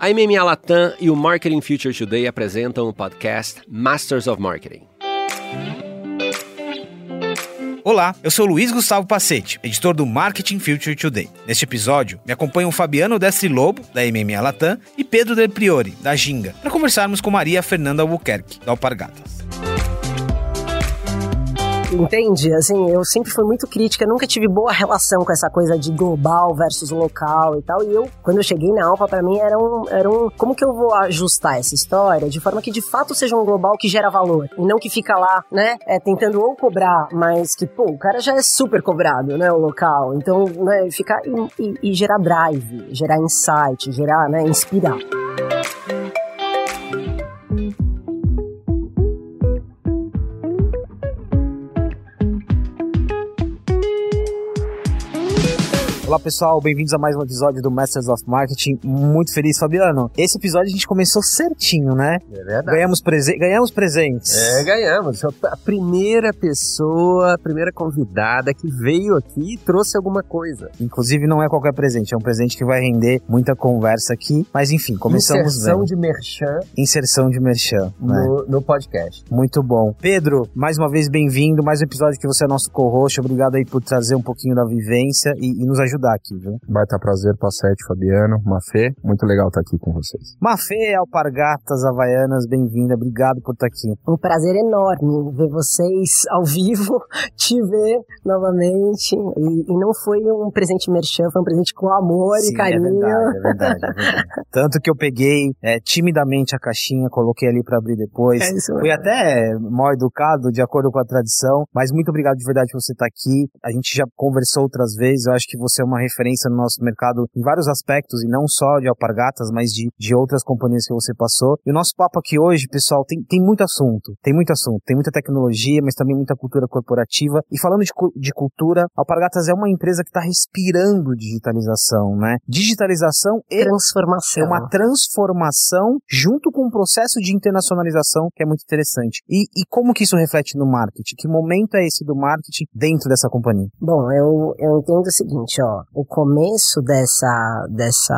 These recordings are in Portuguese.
A MMA Latam e o Marketing Future Today apresentam o podcast Masters of Marketing. Olá, eu sou Luiz Gustavo Pacete, editor do Marketing Future Today. Neste episódio, me acompanham Fabiano Destri Lobo, da MMA Latam, e Pedro Del Priori, da Ginga, para conversarmos com Maria Fernanda Albuquerque, da Alpargatas. Entende? Assim, eu sempre fui muito crítica, nunca tive boa relação com essa coisa de global versus local e tal. E eu, quando eu cheguei na Alpa, para mim era um, era um. Como que eu vou ajustar essa história de forma que de fato seja um global que gera valor e não que fica lá, né, é, tentando ou cobrar, mas que, pô, o cara já é super cobrado, né, o local. Então, né, ficar e, e, e gerar drive, gerar insight, gerar, né, inspirar. Olá pessoal, bem-vindos a mais um episódio do Masters of Marketing. Muito feliz, Fabiano. Esse episódio a gente começou certinho, né? É verdade. Ganhamos, prese ganhamos presentes. É, ganhamos. A primeira pessoa, a primeira convidada que veio aqui e trouxe alguma coisa. Inclusive, não é qualquer presente, é um presente que vai render muita conversa aqui. Mas enfim, começamos Inserção bem. de merchan Inserção de merchan. né? no, no podcast. Muito bom. Pedro, mais uma vez bem-vindo. Mais um episódio que você é nosso co-host. Obrigado aí por trazer um pouquinho da vivência e, e nos ajudar aqui, viu? Baita prazer, Passete, Fabiano, Mafê. Muito legal estar aqui com vocês. Mafê, Alpargatas, Havaianas, bem-vinda. Obrigado por estar aqui. Um prazer enorme ver vocês ao vivo, te ver novamente. E, e não foi um presente merchan, foi um presente com amor Sim, e carinho. É verdade, é verdade, é verdade. Tanto que eu peguei é, timidamente a caixinha, coloquei ali pra abrir depois. É isso Fui mesmo. até mal educado, de acordo com a tradição, mas muito obrigado de verdade por você estar aqui. A gente já conversou outras vezes, eu acho que você é uma referência no nosso mercado em vários aspectos, e não só de alpargatas, mas de, de outras companhias que você passou. E o nosso papo aqui hoje, pessoal, tem, tem muito assunto, tem muito assunto, tem muita tecnologia, mas também muita cultura corporativa. E falando de, de cultura, Alpargatas é uma empresa que está respirando digitalização, né? Digitalização e Transformação. é uma transformação junto com um processo de internacionalização que é muito interessante. E, e como que isso reflete no marketing? Que momento é esse do marketing dentro dessa companhia? Bom, eu, eu entendo o seguinte, ó, o começo dessa, dessa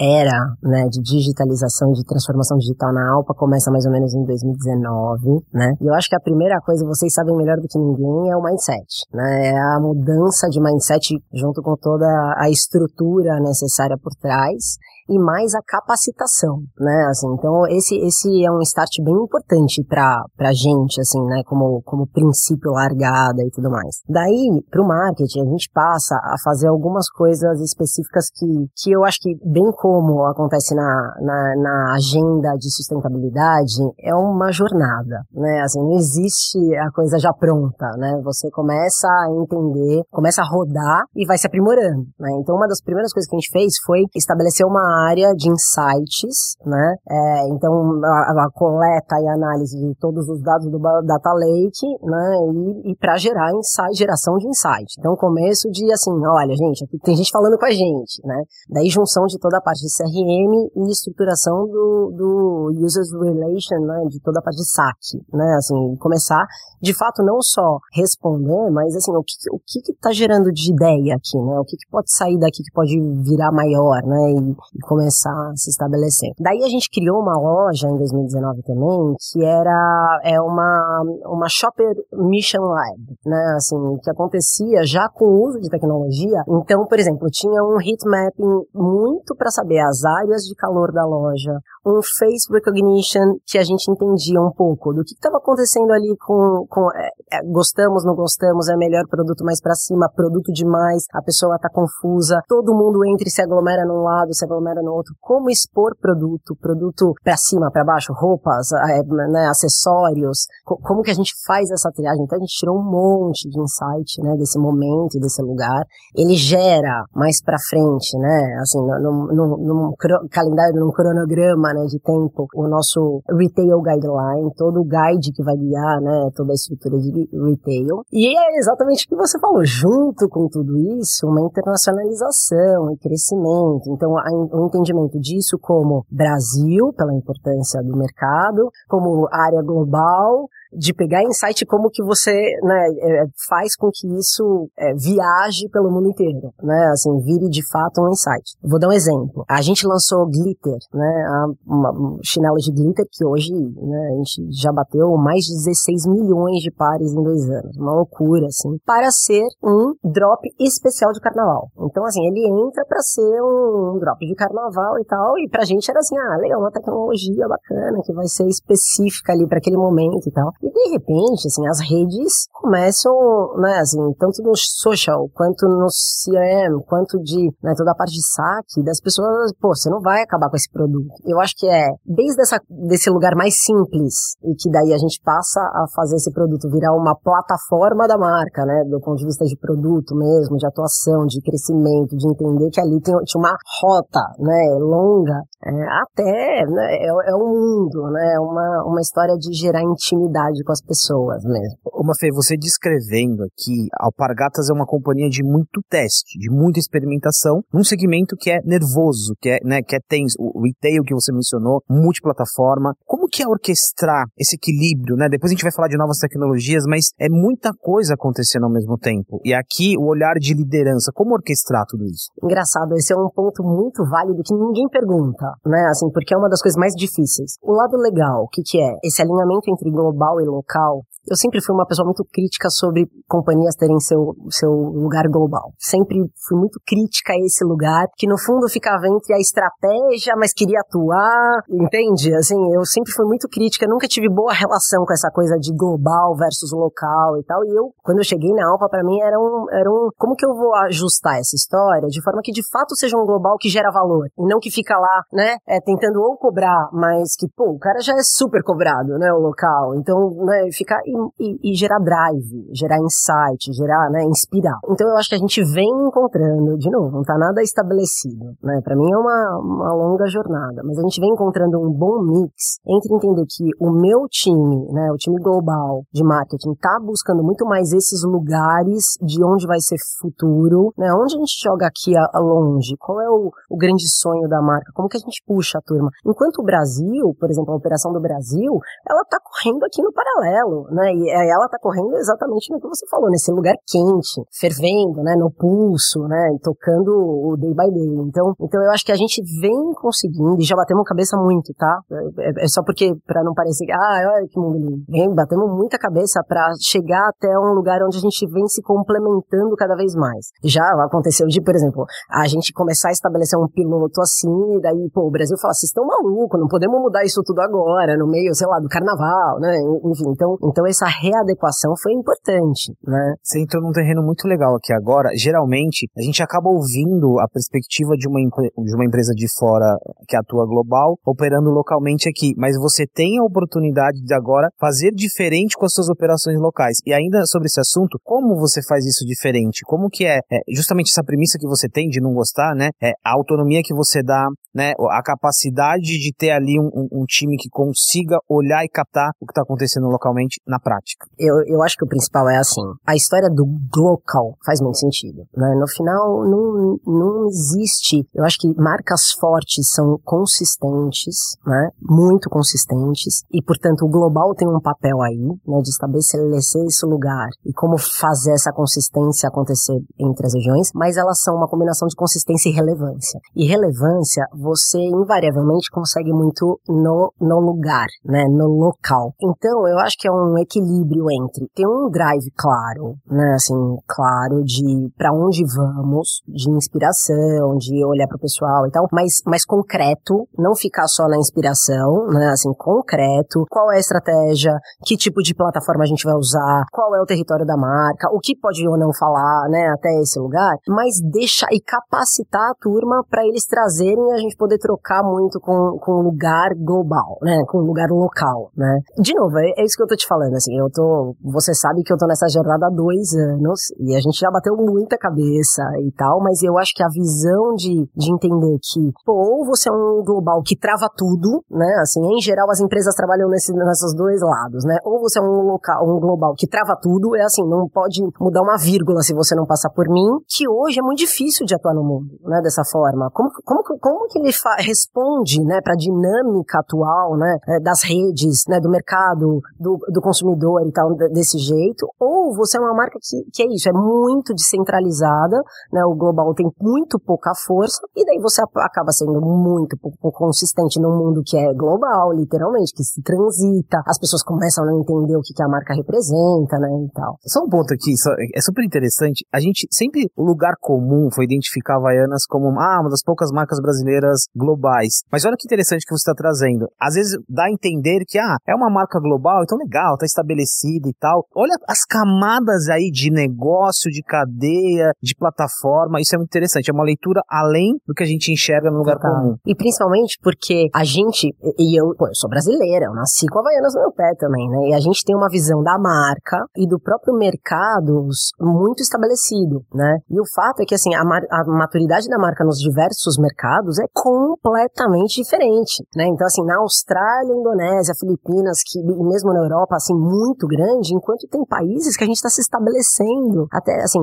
era, né, de digitalização e de transformação digital na Alpa começa mais ou menos em 2019, né, e eu acho que a primeira coisa, vocês sabem melhor do que ninguém, é o mindset, né, é a mudança de mindset junto com toda a estrutura necessária por trás, e mais a capacitação, né, assim, então esse, esse é um start bem importante pra, pra gente, assim, né, como, como princípio largada e tudo mais. Daí, pro marketing, a gente passa a fazer algumas coisas específicas que, que eu acho que, bem como acontece na, na, na agenda de sustentabilidade, é uma jornada, né, assim, não existe a coisa já pronta, né, você começa a entender, começa a rodar e vai se aprimorando, né, então uma das primeiras coisas que a gente fez foi estabelecer uma área de insights, né? É, então a, coleta e análise de todos os dados do data lake, né? E, e para gerar insight, geração de insight. Então começo de assim, olha gente, aqui tem gente falando com a gente, né? Daí junção de toda a parte de CRM e estruturação do, do users relation, né? De toda a parte de saque, né? Assim começar de fato não só responder, mas assim o que o que que tá gerando de ideia aqui, né? O que que pode sair daqui que pode virar maior, né? E começar a se estabelecer. Daí a gente criou uma loja em 2019 também, que era é uma, uma Shopper Mission Lab, né? Assim, que acontecia já com o uso de tecnologia. Então, por exemplo, tinha um heat mapping muito para saber as áreas de calor da loja, um face recognition que a gente entendia um pouco do que estava acontecendo ali com, com é, é, gostamos, não gostamos, é melhor produto mais para cima, produto demais, a pessoa tá confusa, todo mundo entra e se aglomera num lado, se aglomera no outro. Como expor produto, produto para cima, para baixo, roupas, é, né, acessórios, co como que a gente faz essa triagem? Então a gente tirou um monte de insight, né, desse momento desse lugar. Ele gera mais para frente, né, assim, num, num, num calendário, num cronograma, né, de tempo, o nosso retail guideline, todo o guide que vai guiar, né, toda a estrutura de retail. E é exatamente o que você falou, junto com tudo isso, uma internacionalização e crescimento. Então, a, o entendimento disso como Brasil, pela importância do mercado, como área global, de pegar insight como que você né, é, faz com que isso é, viaje pelo mundo inteiro, né? Assim, vire de fato um insight. Vou dar um exemplo. A gente lançou glitter, né? Uma, uma chinelo de glitter que hoje, né? A gente já bateu mais de 16 milhões de pares em dois anos. Uma loucura, assim. Para ser um drop especial de carnaval. Então, assim, ele entra para ser um, um drop de carnaval e tal. E pra gente era assim, ah, legal, uma tecnologia bacana que vai ser específica ali para aquele momento e tal. E de repente, assim, as redes começam, né, assim, tanto no social quanto no CRM, quanto de, né, toda a parte de saque das pessoas, pô, você não vai acabar com esse produto. Eu acho que é desde essa, desse lugar mais simples e que daí a gente passa a fazer esse produto virar uma plataforma da marca, né, do ponto de vista de produto mesmo, de atuação, de crescimento, de entender que ali tem, tinha uma rota, né, longa, é, até, né, é, é um mundo, né, uma, uma história de gerar intimidade com as pessoas mesmo. Uma Fê, você descrevendo aqui, Alpargatas é uma companhia de muito teste, de muita experimentação, num segmento que é nervoso, que é, né, que é tenso, o retail que você mencionou, multiplataforma. Que é orquestrar esse equilíbrio, né? Depois a gente vai falar de novas tecnologias, mas é muita coisa acontecendo ao mesmo tempo. E aqui o olhar de liderança, como orquestrar tudo isso? Engraçado, esse é um ponto muito válido que ninguém pergunta, né? Assim, porque é uma das coisas mais difíceis. O lado legal, o que que é? Esse alinhamento entre global e local, eu sempre fui uma pessoa muito crítica sobre companhias terem seu, seu lugar global. Sempre fui muito crítica a esse lugar, que no fundo ficava entre a estratégia, mas queria atuar, entende? Assim, eu sempre fui muito crítica, nunca tive boa relação com essa coisa de global versus local e tal. E eu, quando eu cheguei na Alpa, para mim era um, era um, como que eu vou ajustar essa história de forma que de fato seja um global que gera valor e não que fica lá, né, é, tentando ou cobrar, mas que, pô, o cara já é super cobrado, né, o local. Então, né, ficar e, e, gerar drive, gerar insight, gerar, né, inspirar. Então eu acho que a gente vem encontrando, de novo, não tá nada estabelecido, né? Para mim é uma, uma longa jornada, mas a gente vem encontrando um bom mix entre entender que o meu time, né, o time global de marketing tá buscando muito mais esses lugares de onde vai ser futuro, né? Onde a gente joga aqui a, a longe? Qual é o, o grande sonho da marca? Como que a gente puxa a turma? Enquanto o Brasil, por exemplo, a operação do Brasil, ela tá correndo aqui no paralelo, né? E ela tá correndo exatamente no que você falou, nesse lugar quente, fervendo, né, no pulso, né, tocando o day by day. Então, então eu acho que a gente vem conseguindo, e já batemos cabeça muito, tá? É, é só porque, para não parecer, ah, olha que mundo lindo. Vem, batemos muita cabeça para chegar até um lugar onde a gente vem se complementando cada vez mais. Já aconteceu de, por exemplo, a gente começar a estabelecer um piloto assim, e daí, pô, o Brasil fala, vocês estão malucos, não podemos mudar isso tudo agora, no meio, sei lá, do carnaval, né? Enfim, então, então essa readequação foi importante, né? Você entrou num terreno muito legal aqui agora. Geralmente, a gente acaba ouvindo a perspectiva de uma, de uma empresa de fora que atua global, operando localmente aqui, mas você tem a oportunidade de agora fazer diferente com as suas operações locais. E ainda sobre esse assunto, como você faz isso diferente? Como que é, é justamente essa premissa que você tem de não gostar, né? É a autonomia que você dá, né? A capacidade de ter ali um, um, um time que consiga olhar e captar o que está acontecendo localmente na prática. Eu, eu acho que o principal é assim, a história do local faz muito sentido, né? No final, não, não existe, eu acho que marcas fortes são consistentes, né? Muito consistentes, e portanto o global tem um papel aí, né? De estabelecer esse lugar e como fazer essa consistência acontecer entre as regiões, mas elas são uma combinação de consistência e relevância. E relevância, você invariavelmente consegue muito no, no lugar, né? No local. Então, eu acho que é um equilíbrio entre ter um drive claro, né, assim, claro de para onde vamos, de inspiração, de olhar para o pessoal e tal, mas mais concreto, não ficar só na inspiração, né, assim, concreto, qual é a estratégia, que tipo de plataforma a gente vai usar, qual é o território da marca, o que pode ou não falar, né, até esse lugar, mas deixar e capacitar a turma para eles trazerem a gente poder trocar muito com, com um lugar global, né, com um lugar local, né. De novo, é, é isso que eu tô te falando, assim, eu tô, você sabe que eu tô nessa jornada há dois anos e a gente já bateu muita cabeça e tal, mas eu acho que a visão de, de entender que, pô, ou você é um global que trava tudo, né? Assim, em geral as empresas trabalham nesse, nesses dois lados, né? Ou você é um local, um global que trava tudo, é assim, não pode mudar uma vírgula se você não passar por mim, que hoje é muito difícil de atuar no mundo, né? Dessa forma. Como, como, como que ele responde, né, pra dinâmica atual, né? Das redes, né? Do mercado, do, do consumidor consumidor e tal desse jeito, ou você é uma marca que, que é isso, é muito descentralizada, né? O global tem muito pouca força, e daí você acaba sendo muito pouco consistente num mundo que é global, literalmente, que se transita, as pessoas começam a não entender o que, que a marca representa, né? E tal. Só um ponto aqui, é super interessante. A gente sempre, o lugar comum foi identificar a Havaianas como ah, uma das poucas marcas brasileiras globais. Mas olha que interessante que você está trazendo. Às vezes dá a entender que, ah, é uma marca global, então legal, tá estabelecida e tal. Olha as camadas aí de negócio, de cadeia, de plataforma, isso é muito interessante. É uma leitura além do que a gente enxerga no lugar comum. E principalmente porque a gente, e eu, pô, eu sou brasileira, eu nasci com Havaianas no meu pé também, né? E a gente tem uma visão da marca e do próprio mercado muito estabelecido, né? E o fato é que, assim, a, a maturidade da marca nos diversos mercados é completamente diferente, né? Então, assim, na Austrália, Indonésia, Filipinas, que, mesmo na Europa, assim, muito grande, enquanto tem países que a gente está se estabelecendo. Até, assim,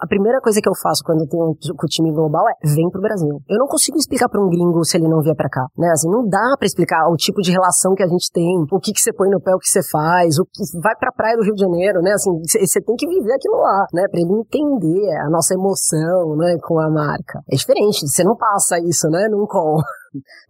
a primeira coisa que eu faço quando eu tenho um, o time global é vem pro Brasil. Eu não consigo explicar para um gringo se ele não vier para cá, né? Assim, não dá para explicar o tipo de relação que a gente tem, o que que você põe no pé, o que você faz, o que vai pra praia do Rio de Janeiro, né? Assim, você tem que viver aquilo lá, né? Pra ele entender a nossa emoção, né, com a marca. É diferente, você não passa isso, né, num call.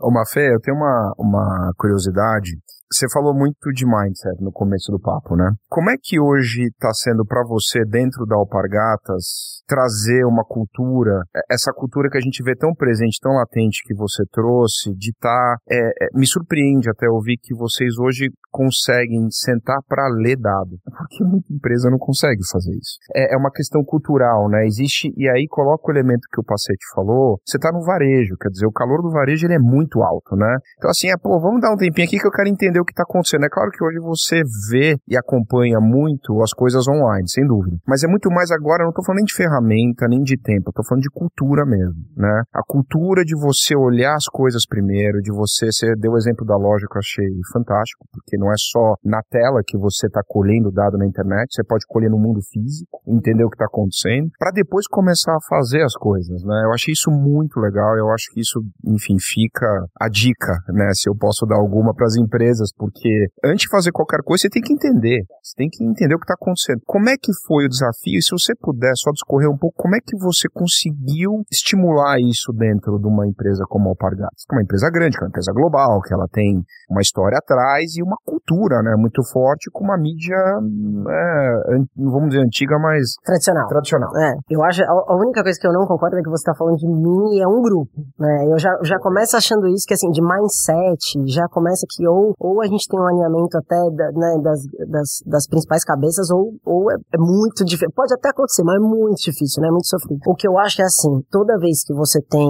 Ô Mafê, eu tenho uma, uma curiosidade você falou muito de mindset no começo do papo, né? Como é que hoje está sendo para você, dentro da Alpargatas, trazer uma cultura, é, essa cultura que a gente vê tão presente, tão latente que você trouxe, de estar. Tá, é, é, me surpreende até ouvir que vocês hoje conseguem sentar para ler dado. Porque muita empresa não consegue fazer isso. É, é, uma questão cultural, né? Existe, e aí coloca o elemento que o Pacete falou, você está no varejo, quer dizer, o calor do varejo ele é muito alto, né? Então assim, é, pô, vamos dar um tempinho aqui que eu quero entender o que está acontecendo. É claro que hoje você vê e acompanha muito as coisas online, sem dúvida. Mas é muito mais agora, não estou falando nem de ferramenta, nem de tempo, estou falando de cultura mesmo, né? A cultura de você olhar as coisas primeiro, de você, você deu o exemplo da loja que eu achei fantástico, porque não é só na tela que você está colhendo dado na internet, você pode colher no mundo físico, entender o que está acontecendo, para depois começar a fazer as coisas, né? Eu achei isso muito legal, eu acho que isso, enfim, fica a dica, né? Se eu posso dar alguma para as empresas, porque antes de fazer qualquer coisa, você tem que entender. Você tem que entender o que está acontecendo. Como é que foi o desafio? E se você puder só discorrer um pouco, como é que você conseguiu estimular isso dentro de uma empresa como a Alpargatas? É uma empresa grande, que é uma empresa global, que ela tem uma história atrás e uma cultura, né? Muito forte, com uma mídia, é, não vamos dizer antiga, mas... Tradicional. Tradicional. É, eu acho, a, única coisa que eu não concordo é que você está falando de mim e é um grupo, né? Eu já, já começo achando isso, que assim, de mindset, já começa que ou, ou a gente tem um alinhamento até da, né, das, das, das, principais cabeças, ou, ou é, é muito difícil. Pode até acontecer, mas é muito difícil, né? Muito sofrido. O que eu acho é assim, toda vez que você tem.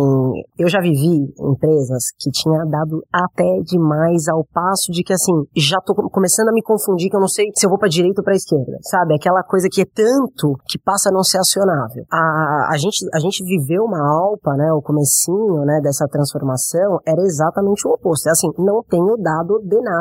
Eu já vivi empresas que tinha dado até demais ao passo de que assim, já tô começando a me confundir, que eu não sei se eu vou pra direita ou pra esquerda, sabe? Aquela coisa que é tanto que passa a não ser acionável. A, a, gente, a gente viveu uma alpa, né? O comecinho, né? Dessa transformação era exatamente o oposto. É assim, não tenho dado de nada.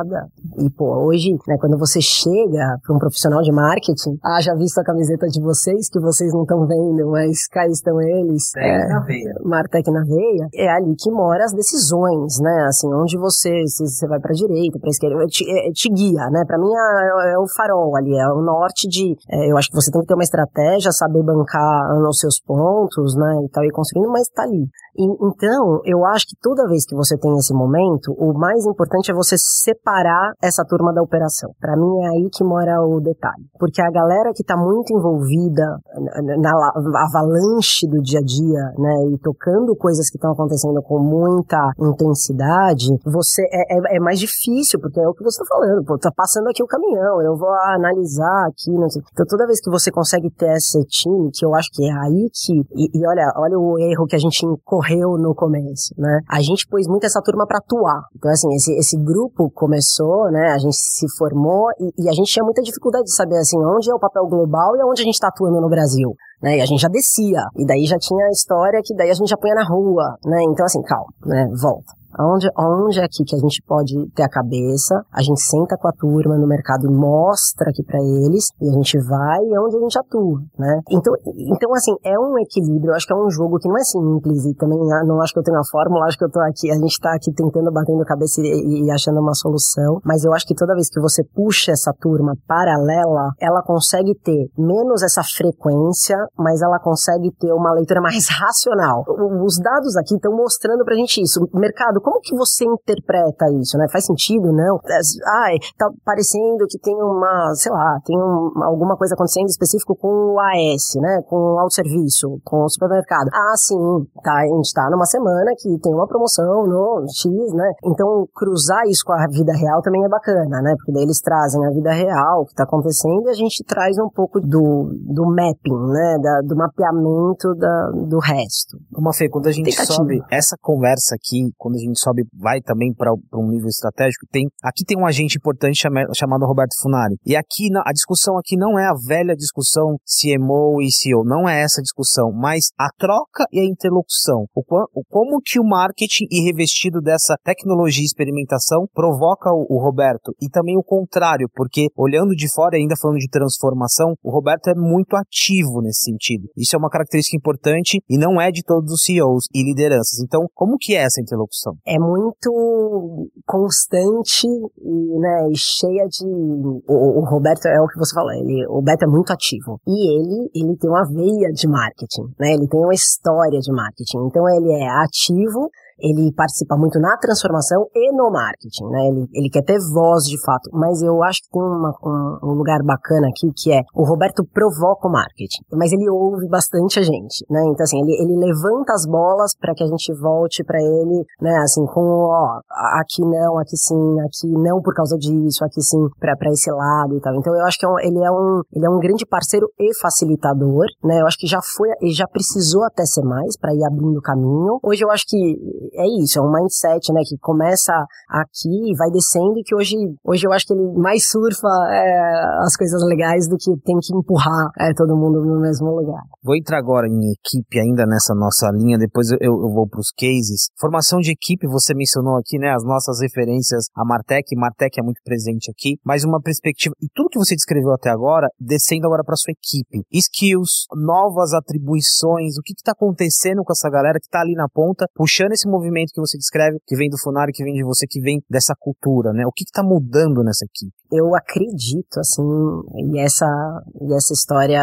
E, pô, hoje, né, quando você chega para um profissional de marketing, ah, já visto a camiseta de vocês, que vocês não estão vendo, mas cá estão eles. é, na veia. Martec na veia. É ali que mora as decisões, né? Assim, onde você, se você vai pra direita, pra esquerda, te, é, te guia, né? Pra mim é, é, o farol ali, é o norte de. É, eu acho que você tem que ter uma estratégia, saber bancar nos seus pontos, né? E tal, e construindo, mas tá ali. Então, eu acho que toda vez que você tem esse momento, o mais importante é você separar essa turma da operação. Para mim é aí que mora o detalhe. Porque a galera que está muito envolvida na, na avalanche do dia a dia, né, e tocando coisas que estão acontecendo com muita intensidade, você é, é, é, mais difícil, porque é o que você está falando. Pô, tá passando aqui o caminhão, eu vou analisar aqui, não sei. Então toda vez que você consegue ter esse time, que eu acho que é aí que. E, e olha, olha o erro que a gente incorre morreu no começo, né? A gente pôs muito essa turma para atuar. Então, assim, esse, esse grupo começou, né? A gente se formou e, e, a gente tinha muita dificuldade de saber, assim, onde é o papel global e onde a gente está atuando no Brasil. Né, e a gente já descia, e daí já tinha a história que daí a gente já punha na rua, né? Então, assim, calma, né? Volta. Onde, onde é aqui que a gente pode ter a cabeça, a gente senta com a turma no mercado e mostra aqui para eles, e a gente vai onde a gente atua, né? Então, então, assim, é um equilíbrio, eu acho que é um jogo que não é simples, e também ah, não acho que eu tenho a fórmula, acho que eu tô aqui, a gente tá aqui tentando, batendo cabeça e, e achando uma solução, mas eu acho que toda vez que você puxa essa turma paralela, ela consegue ter menos essa frequência, mas ela consegue ter uma leitura mais racional. Os dados aqui estão mostrando pra gente isso. Mercado, como que você interpreta isso, né? Faz sentido, não? Ai, tá parecendo que tem uma, sei lá, tem um, alguma coisa acontecendo específico com o AS, né? Com o autosserviço, com o supermercado. Ah, sim, tá, a gente tá numa semana que tem uma promoção no X, né? Então, cruzar isso com a vida real também é bacana, né? Porque daí eles trazem a vida real, o que tá acontecendo, e a gente traz um pouco do, do mapping, né? Da, do mapeamento da, do resto. Uma Fê, quando a gente sobe essa conversa aqui, quando a gente sobe, vai também para um nível estratégico, tem aqui tem um agente importante chamado Roberto Funari. E aqui a discussão aqui não é a velha discussão CMO e CEO, não é essa discussão, mas a troca e a interlocução. O, o como que o marketing e revestido dessa tecnologia e experimentação provoca o, o Roberto e também o contrário, porque olhando de fora ainda falando de transformação, o Roberto é muito ativo nesse sentido. Isso é uma característica importante e não é de todos os CEOs e lideranças. Então, como que é essa interlocução? É muito constante e, né, e cheia de. O, o, Roberto é o que você falou, ele, o Roberto é muito ativo. E ele, ele tem uma veia de marketing, né? Ele tem uma história de marketing. Então ele é ativo, ele participa muito na transformação e no marketing, né? Ele, ele quer ter voz de fato, mas eu acho que tem uma, um, um, lugar bacana aqui que é o Roberto provoca o marketing, mas ele ouve bastante a gente, né? Então assim, ele, ele levanta as bolas para que a gente volte para ele, né? Assim, com ó, aqui não, aqui sim, aqui não por causa disso, aqui sim para esse lado e tal. Então eu acho que é um, ele é um ele é um grande parceiro e facilitador, né? Eu acho que já foi, já precisou até ser mais para ir abrindo caminho. Hoje eu acho que é isso, é um mindset, né, que começa aqui e vai descendo e que hoje, hoje eu acho que ele mais surfa é, as coisas legais do que tem que empurrar é, todo mundo no mesmo lugar. Vou entrar agora em equipe ainda nessa nossa linha, depois eu, eu vou para os cases. Formação de equipe, você mencionou aqui, né, as nossas referências, a Martech, Martech é muito presente aqui, mas uma perspectiva, e tudo que você descreveu até agora, descendo agora para sua equipe. Skills, novas atribuições, o que está acontecendo com essa galera que está ali na ponta, puxando esse movimento que você descreve, que vem do Funari, que vem de você, que vem dessa cultura, né? O que está mudando nessa equipe? Eu acredito, assim, e essa, e essa história,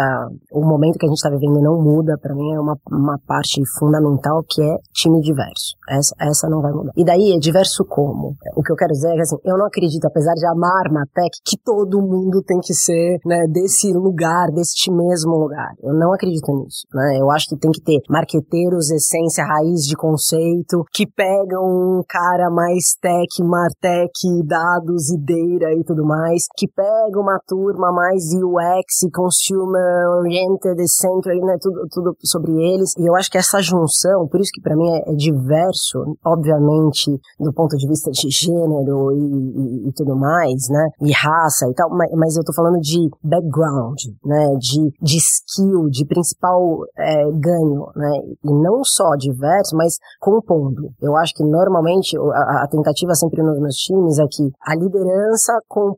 o momento que a gente está vivendo não muda, para mim é uma, uma parte fundamental que é time diverso. Essa, essa não vai mudar. E daí é diverso como? O que eu quero dizer é que, assim, eu não acredito, apesar de amar Matec, que todo mundo tem que ser, né, desse lugar, deste mesmo lugar. Eu não acredito nisso, né? Eu acho que tem que ter marqueteiros, essência, raiz de conceito, que pegam um cara mais tech, martech, dados, ideira e tudo mais, que pega uma turma mais UX, consumer oriented, centered, né, tudo, tudo sobre eles. E eu acho que essa junção, por isso que para mim é, é, diverso, obviamente, do ponto de vista de gênero e, e, e tudo mais, né, e raça e tal, mas, mas, eu tô falando de background, né, de, de skill, de principal é, ganho, né, e não só diverso, mas compondo. Eu acho que normalmente a, a, tentativa sempre nos times é que a liderança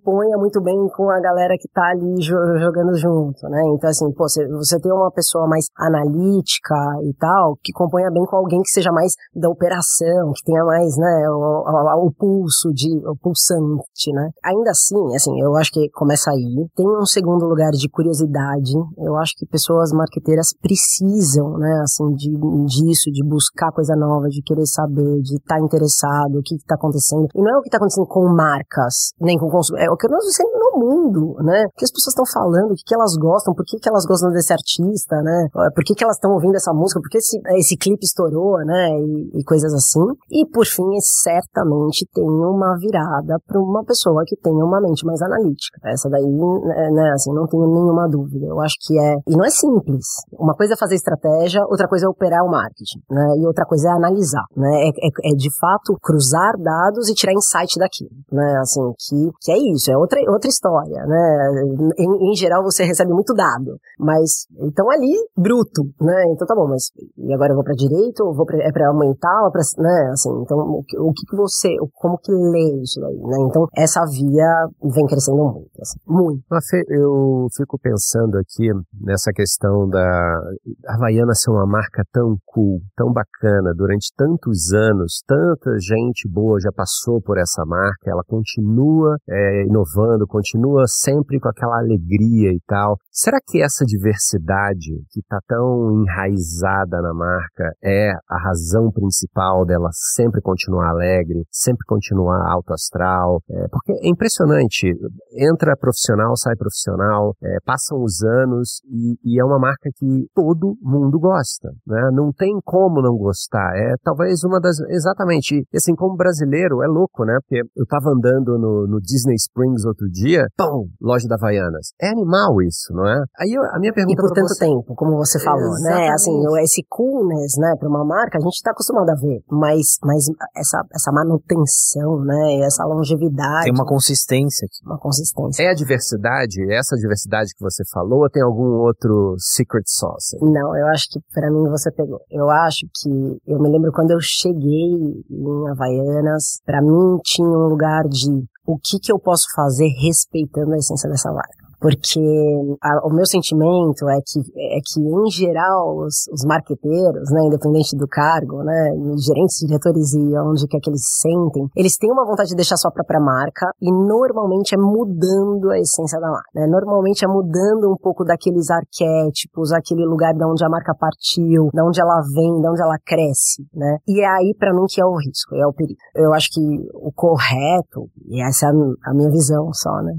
componha muito bem com a galera que tá ali jogando junto, né? Então, assim, pô, você, você tem uma pessoa mais analítica e tal, que componha bem com alguém que seja mais da operação, que tenha mais, né, o, o, o pulso de, o pulsante, né? Ainda assim, assim, eu acho que começa aí. Tem um segundo lugar de curiosidade. Eu acho que pessoas marqueteiras precisam, né, assim, de, disso, de buscar coisa nova, de querer saber, de estar tá interessado, o que está acontecendo. E não é o que está acontecendo com marcas, nem com consumidores, é o que nós vemos no mundo, né? O que as pessoas estão falando, o que, que elas gostam, por que, que elas gostam desse artista, né? Por que, que elas estão ouvindo essa música, por que esse, esse clipe estourou, né? E, e coisas assim. E por fim, certamente tem uma virada para uma pessoa que tenha uma mente mais analítica. Essa daí, né, né, assim, não tenho nenhuma dúvida. Eu acho que é. E não é simples. Uma coisa é fazer estratégia, outra coisa é operar o marketing, né? E outra coisa é analisar né? É, é, é, de fato cruzar dados e tirar insight daquilo, né? Assim, que, que é isso. Isso, é outra, outra história, né? Em, em geral você recebe muito dado, mas então ali, bruto, né? Então tá bom, mas e agora eu vou para direito, ou vou pra, é para aumentar, pra, né? Assim, então o, o que, que você, como que lê isso daí, né? Então essa via vem crescendo muito, assim, muito. Eu fico pensando aqui nessa questão da Havaiana ser uma marca tão cool, tão bacana, durante tantos anos, tanta gente boa já passou por essa marca, ela continua é, inovando, continua sempre com aquela alegria e tal. Será que essa diversidade que está tão enraizada na marca é a razão principal dela sempre continuar alegre, sempre continuar alto astral? É, porque é impressionante, entra profissional, sai profissional, é, passam os anos e, e, é uma marca que todo mundo gosta, né? Não tem como não gostar. É talvez uma das, exatamente, assim, como brasileiro, é louco, né? Porque eu tava andando no, no Disney Springs outro dia, pum, loja da Havaianas. É animal isso, não é? Aí eu, a minha pergunta E por tanto você... tempo, como você falou, né? Exatamente. né? Assim, esse coolness, né, para uma marca, a gente tá acostumado a ver, mas, mas essa, essa manutenção, né, essa longevidade. Tem uma consistência aqui. Uma consistência. É a diversidade, essa diversidade que você falou, ou tem algum outro secret sauce? Não, eu acho que para mim você pegou. Eu acho que, eu me lembro quando eu cheguei em Havaianas, para mim tinha um lugar de o que que eu posso fazer respeitando a essência dessa marca porque a, o meu sentimento é que, é que em geral, os, os marqueteiros, né, independente do cargo, né, gerentes, diretores e onde quer que eles sentem, eles têm uma vontade de deixar sua própria marca e normalmente é mudando a essência da marca, né? Normalmente é mudando um pouco daqueles arquétipos, aquele lugar de onde a marca partiu, de onde ela vem, de onde ela cresce, né? E é aí para mim que é o risco, é o perigo. Eu acho que o correto, e essa é a, a minha visão só, né?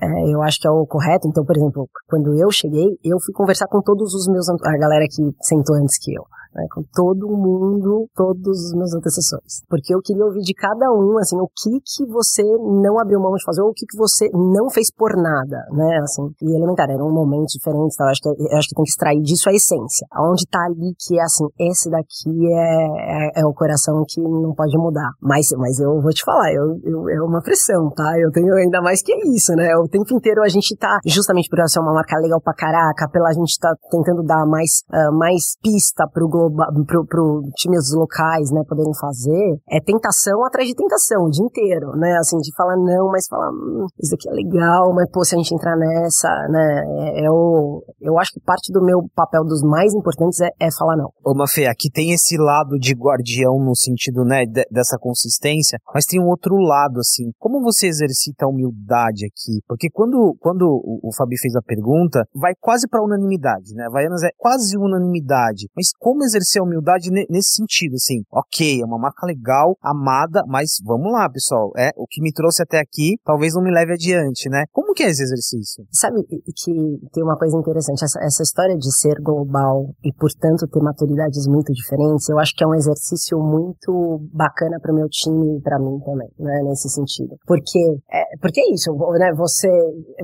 É, eu acho que é o correto correto. Então, por exemplo, quando eu cheguei, eu fui conversar com todos os meus, a galera que sentou antes que eu né, com todo mundo, todos os meus antecessores. Porque eu queria ouvir de cada um, assim, o que que você não abriu mão de fazer, ou o que que você não fez por nada, né, assim. E elementar, eram momentos diferentes, então, eu acho que, eu acho que tem que extrair disso a essência. Aonde tá ali que é assim, esse daqui é, é, é, o coração que não pode mudar. Mas, mas eu vou te falar, eu, eu, é uma pressão, tá? Eu tenho ainda mais que isso, né? O tempo inteiro a gente tá, justamente por ser uma marca legal pra caraca, pela gente tá tentando dar mais, uh, mais pista pro Globo pro, pro times locais, né, poderem fazer, é tentação atrás de tentação o dia inteiro, né, assim, de falar não, mas falar, hum, isso aqui é legal, mas pô, se a gente entrar nessa, né, é, é o, eu acho que parte do meu papel dos mais importantes é, é falar não. Ô, Mafê, aqui tem esse lado de guardião no sentido, né, de, dessa consistência, mas tem um outro lado, assim, como você exercita a humildade aqui? Porque quando, quando o, o Fabi fez a pergunta, vai quase para unanimidade, né, Vaianas é quase unanimidade, mas como exercer humildade nesse sentido, assim, ok, é uma marca legal, amada, mas vamos lá, pessoal, é o que me trouxe até aqui, talvez não me leve adiante, né? Como que é esse exercício? Sabe que tem uma coisa interessante, essa, essa história de ser global e, portanto, ter maturidades muito diferentes, eu acho que é um exercício muito bacana para o meu time e para mim também, né, nesse sentido. Porque é, porque é isso, né, você,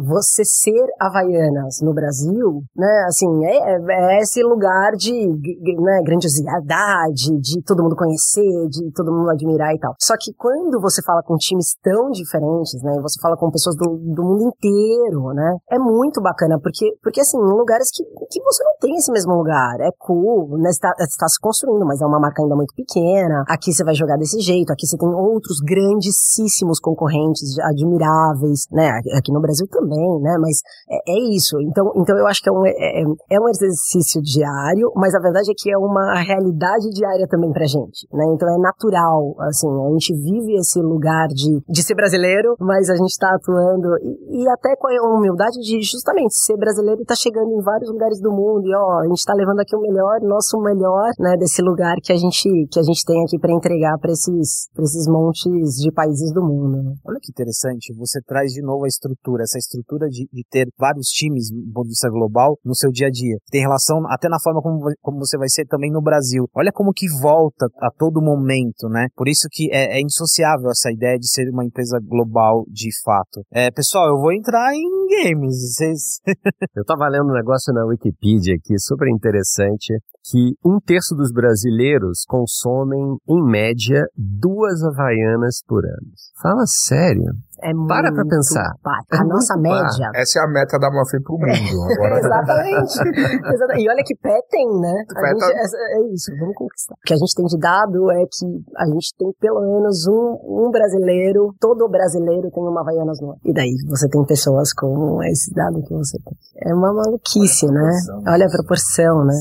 você ser Havaianas no Brasil, né, assim, é, é esse lugar de, né, grandiosidade, de todo mundo conhecer, de todo mundo admirar e tal. Só que quando você fala com times tão diferentes, né, você fala com pessoas do, do mundo inteiro, né, é muito bacana, porque, porque assim, em lugares que, que você não tem esse mesmo lugar, é cool, né, está, se construindo, mas é uma marca ainda muito pequena, aqui você vai jogar desse jeito, aqui você tem outros grandíssimos concorrentes admiráveis, né, aqui no Brasil também, né, mas é, é isso, então, então eu acho que é um, é, é, é um exercício diário, mas a verdade é que é uma realidade diária também pra gente, né? Então é natural, assim, a gente vive esse lugar de, de ser brasileiro, mas a gente tá atuando e, e até com a humildade de justamente ser brasileiro e tá chegando em vários lugares do mundo e ó, a gente tá levando aqui o melhor, nosso melhor, né, desse lugar que a gente que a gente tem aqui para entregar para esses pra esses montes de países do mundo. Né? Olha que interessante, você traz de novo a estrutura, essa estrutura de, de ter vários times do ponto de vista global no seu dia a dia. Tem relação até na forma como, como você vai ser também no Brasil. Olha como que volta a todo momento, né? Por isso que é, é insociável essa ideia de ser uma empresa global de fato. É, pessoal, eu vou entrar em games. Vocês... eu tava lendo um negócio na Wikipedia aqui, super interessante que um terço dos brasileiros consomem, em média, duas havaianas por ano. Fala sério. É muito Para pra pensar. É A nossa par. média. Essa é a meta da Mafê pro mundo. Agora Exatamente. Exata- E olha que pé tem, né? Pé gente- tá- é, é isso, vamos conquistar. O que a gente tem de dado é que a gente tem pelo menos um, um brasileiro, todo brasileiro tem uma Havaianas no ano. E daí você tem pessoas com esse dado que você tem. É uma maluquice, né? Olha a proporção, né?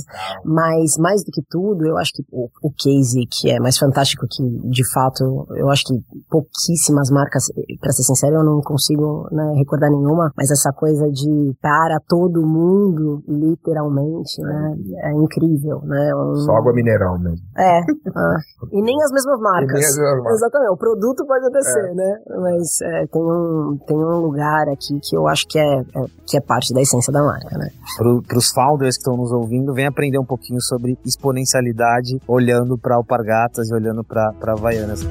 Mas mais do que tudo, eu acho que o, o case que é mais fantástico que, de fato, eu acho que pouquíssimas marcas, pra ser sincero, eu não consigo né, recordar nenhuma, mas essa coisa de para todo mundo, literalmente, né? É incrível, né? Um- Só água mineral mesmo. É. ah. E nem as mesmas marcas. E nem as mesmas marcas. Exatamente, o produto pode até ser, né? Mas é, tem, um, tem um lugar aqui que eu acho que é, é- que é parte da essência da marca, né? Para os founders que estão nos ouvindo, vem aprender um pouquinho sobre exponencialidade, olhando para alpargatas e olhando para Havaianas.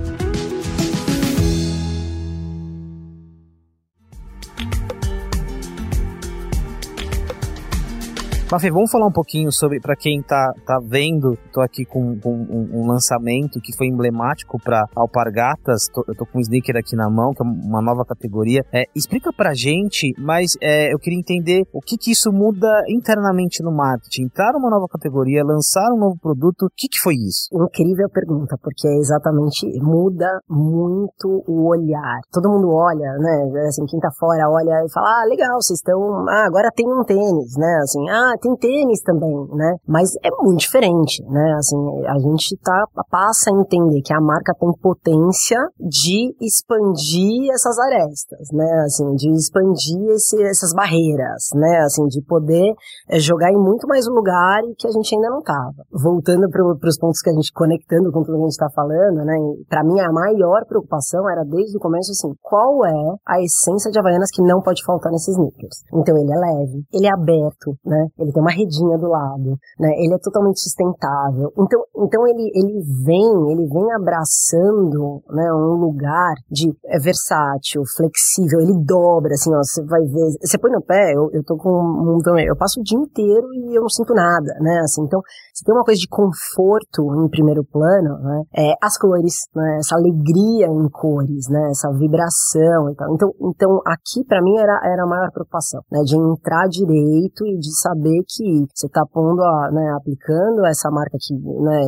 Mafê, vamos falar um pouquinho sobre, para quem tá, tá vendo, tô aqui com, com um, um lançamento que foi emblemático para Alpargatas, tô, eu tô com um sneaker aqui na mão, que é uma nova categoria. É, explica pra gente, mas é, eu queria entender o que que isso muda internamente no marketing. Entrar uma nova categoria, lançar um novo produto, o que que foi isso? Incrível pergunta, porque é exatamente muda muito o olhar. Todo mundo olha, né? Assim, quem tá fora olha e fala: ah, legal, vocês estão. Ah, agora tem um tênis, né? Assim, ah, tem tênis também, né? Mas é muito diferente, né? Assim, a gente tá, passa a entender que a marca tem potência de expandir essas arestas, né? Assim, de expandir esse, essas barreiras, né? Assim, de poder é, jogar em muito mais lugar e que a gente ainda não tava. Voltando para os pontos que a gente conectando com tudo que a gente está falando, né? Para mim a maior preocupação era desde o começo assim, qual é a essência de Havaianas que não pode faltar nesses sneakers? Então ele é leve, ele é aberto, né? Ele tem uma redinha do lado, né? Ele é totalmente sustentável. Então, então ele ele vem, ele vem abraçando, né, um lugar de é versátil, flexível, ele dobra assim, ó, você vai ver, você põe no pé, eu, eu tô com um também, eu passo o dia inteiro e eu não sinto nada, né? Assim, então, se tem uma coisa de conforto em primeiro plano, né? É as cores, né? Essa alegria em cores, né? Essa vibração e tal. Então, então aqui para mim era, era a maior preocupação, né? De entrar direito e de saber que você tá pondo, a, né? Aplicando essa marca que, né?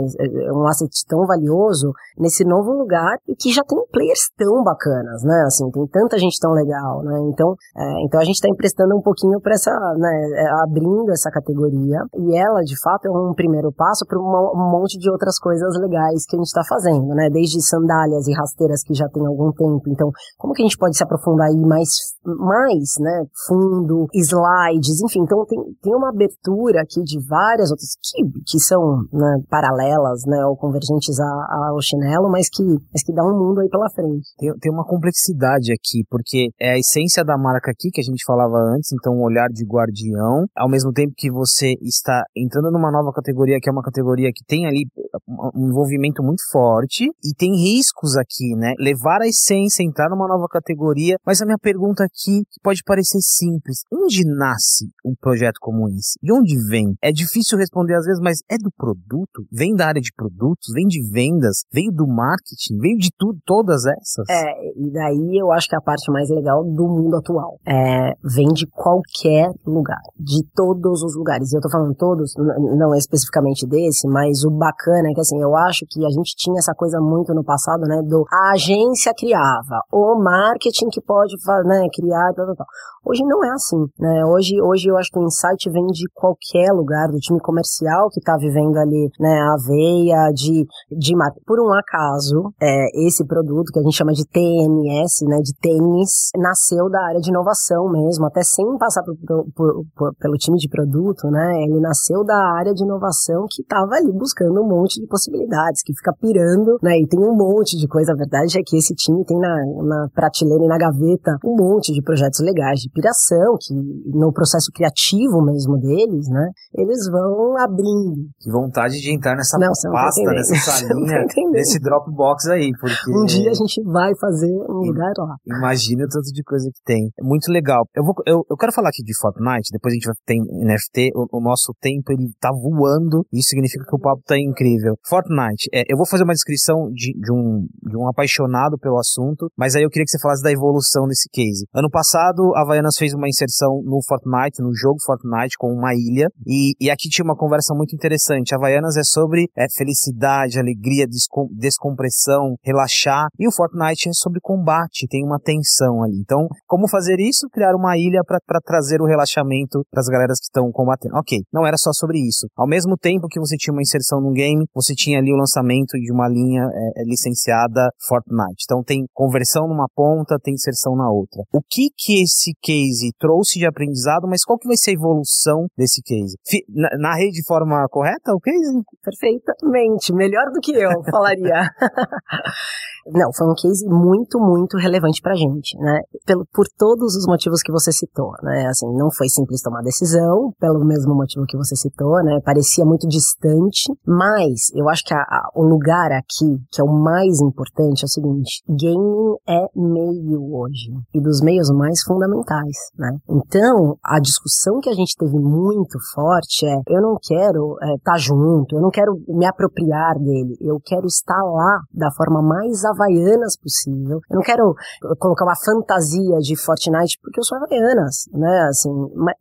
É um asset tão valioso nesse novo lugar e que já tem players tão bacanas, né? Assim, tem tanta gente tão legal, né? Então, é, então a gente está emprestando um pouquinho para essa, né? é, Abrindo essa categoria e ela, de fato, é um primeiro passo para um monte de outras coisas legais que a gente está fazendo, né? Desde sandálias e rasteiras que já tem algum tempo. Então, como que a gente pode se aprofundar aí mais, mais, né? Fundo, slides, enfim. Então, tem, tem uma abertura aqui de várias outras que, que são né, paralelas, né? Ou convergentes a- ao chinelo, mas que, mas que dá um mundo aí pela frente. Tem, tem uma complexidade aqui, porque é a essência da marca aqui que a gente falava antes, então um olhar de guardião, ao mesmo tempo que você está entrando numa nova categoria, que é uma categoria que tem ali um envolvimento muito forte e tem riscos aqui, né? Levar a essência, entrar numa nova categoria, mas a minha pergunta aqui que pode parecer simples, onde nasce um projeto como esse? De onde vem? É difícil responder às vezes, mas é do produto? Vem da área de produtos? Vem de vendas? Veio do marketing? Veio de tudo, todas essas? É, e daí eu acho que a parte mais legal do mundo atual. É, vem de qualquer lugar, de todos os lugares. E eu tô falando todos, não especificamente desse, mas o bacana é que assim, eu acho que a gente tinha essa coisa muito no passado, né, do a agência criava, o marketing que pode, né, criar, tal, tal, tal. Hoje não é assim, né? Hoje, hoje eu acho que o insight vem de qualquer lugar, do time comercial que tá vivendo ali, né, a veia de, de. Por um acaso, é, esse produto que a gente chama de TMS, né, de tênis, nasceu da área de inovação mesmo, até sem passar por, por- por- pelo time de produto, né? Ele nasceu da área de inovação que estava ali buscando um monte de possibilidades, que fica pirando, né? E tem um monte de coisa. A verdade é que esse time tem na, na prateleira e na gaveta um monte de projetos legais de piração, que no processo criativo mesmo deles, né? Eles vão abrindo. Que vontade de entrar nessa não, pasta, tá nessa salinha, nesse Dropbox aí, porque... Um dia a gente vai fazer um lugar lá. Imagina o tanto de coisa que tem. É muito legal. Eu, vou, eu, eu quero falar aqui de Fortnite, depois a gente vai ter NFT, o, o nosso tempo ele tá voando, isso significa que o papo tá incrível. Fortnite, é, eu vou fazer uma descrição de, de, um, de um apaixonado pelo assunto, mas aí eu queria que você falasse da evolução desse case. Ano passado, a Havaianas fez uma inserção no Fortnite, no jogo Fortnite, com uma ilha, e, e aqui tinha uma conversa muito interessante. Havaianas é sobre é, felicidade, alegria, descom descompressão, relaxar, e o Fortnite é sobre combate, tem uma tensão ali. Então, como fazer isso? Criar uma ilha para trazer o relaxamento para as galeras que estão combatendo. Ok, não era só sobre isso. Ao mesmo tempo que você tinha uma inserção num game, você tinha ali o lançamento de uma linha é, é licenciada Fortnite. Então tem conversão numa ponta, tem inserção na outra. O que que esse case trouxe de aprendizado, mas qual que vai ser a evolução desse case? Na, narrei de forma correta o case? Perfeitamente, melhor do que eu falaria. Não, foi um case muito, muito relevante pra gente, né? Pelo, por todos os motivos que você citou, né? Assim, não foi simples tomar decisão, pelo mesmo motivo que você citou, né? Parecia muito distante, mas eu acho que a, a, o lugar aqui, que é o mais importante, é o seguinte, gaming é meio hoje, e dos meios mais fundamentais, né? Então, a discussão que a gente teve muito forte é, eu não quero estar é, tá junto, eu não quero me apropriar dele, eu quero estar lá da forma mais havaianas possível. Eu não quero colocar uma fantasia de Fortnite porque eu sou havaianas, né? Assim,